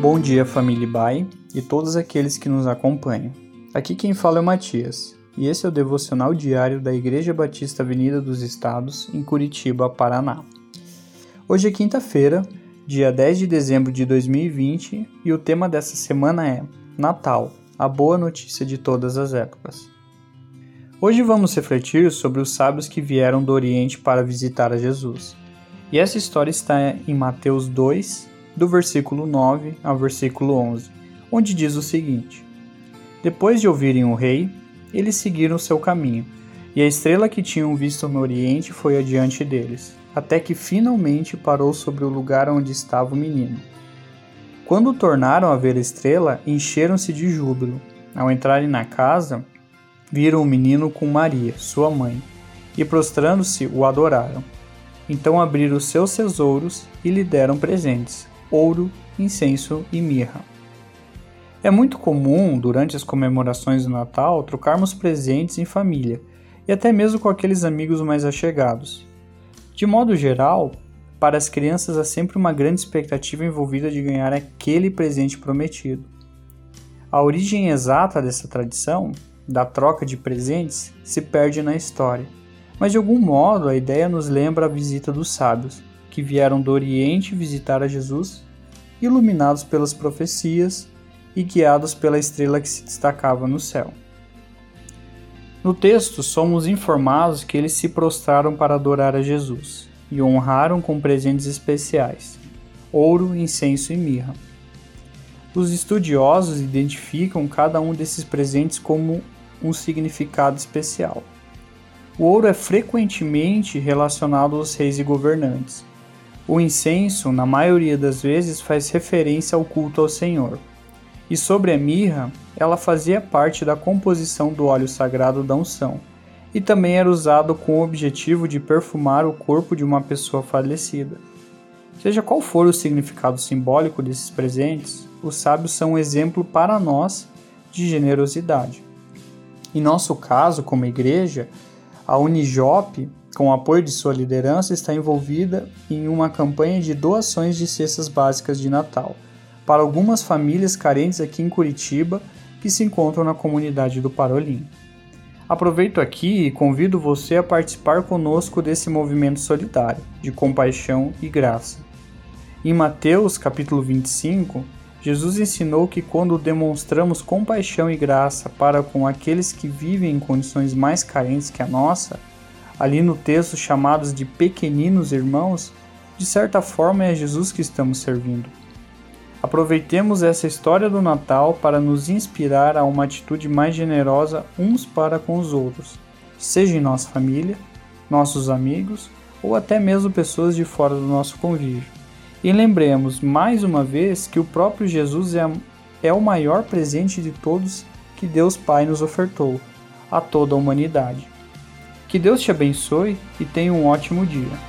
Bom dia, família Bai e todos aqueles que nos acompanham. Aqui quem fala é o Matias, e esse é o devocional diário da Igreja Batista Avenida dos Estados, em Curitiba, Paraná. Hoje é quinta-feira, dia 10 de dezembro de 2020, e o tema dessa semana é Natal, a boa notícia de todas as épocas. Hoje vamos refletir sobre os sábios que vieram do Oriente para visitar a Jesus. E essa história está em Mateus 2, do versículo 9 ao versículo 11, onde diz o seguinte: Depois de ouvirem o rei, eles seguiram seu caminho, e a estrela que tinham visto no Oriente foi adiante deles, até que finalmente parou sobre o lugar onde estava o menino. Quando tornaram a ver a estrela, encheram-se de júbilo. Ao entrarem na casa, viram o menino com Maria, sua mãe, e prostrando-se o adoraram. Então abriram seus tesouros e lhe deram presentes: ouro, incenso e mirra. É muito comum, durante as comemorações do Natal, trocarmos presentes em família e até mesmo com aqueles amigos mais achegados. De modo geral, para as crianças há sempre uma grande expectativa envolvida de ganhar aquele presente prometido. A origem exata dessa tradição, da troca de presentes, se perde na história mas de algum modo a ideia nos lembra a visita dos sábios, que vieram do Oriente visitar a Jesus, iluminados pelas profecias e guiados pela estrela que se destacava no céu. No texto, somos informados que eles se prostraram para adorar a Jesus e honraram com presentes especiais: ouro, incenso e mirra. Os estudiosos identificam cada um desses presentes como um significado especial. O ouro é frequentemente relacionado aos reis e governantes. O incenso, na maioria das vezes, faz referência ao culto ao Senhor. E sobre a mirra, ela fazia parte da composição do óleo sagrado da unção, e também era usado com o objetivo de perfumar o corpo de uma pessoa falecida. Seja qual for o significado simbólico desses presentes, os sábios são um exemplo para nós de generosidade. Em nosso caso, como igreja, a Unijop, com o apoio de sua liderança, está envolvida em uma campanha de doações de cestas básicas de Natal para algumas famílias carentes aqui em Curitiba que se encontram na comunidade do Parolim. Aproveito aqui e convido você a participar conosco desse movimento solidário de compaixão e graça. Em Mateus capítulo 25, Jesus ensinou que quando demonstramos compaixão e graça para com aqueles que vivem em condições mais carentes que a nossa, ali no texto chamados de pequeninos irmãos, de certa forma é Jesus que estamos servindo. Aproveitemos essa história do Natal para nos inspirar a uma atitude mais generosa uns para com os outros, seja em nossa família, nossos amigos ou até mesmo pessoas de fora do nosso convívio. E lembremos mais uma vez que o próprio Jesus é, é o maior presente de todos que Deus Pai nos ofertou a toda a humanidade. Que Deus te abençoe e tenha um ótimo dia.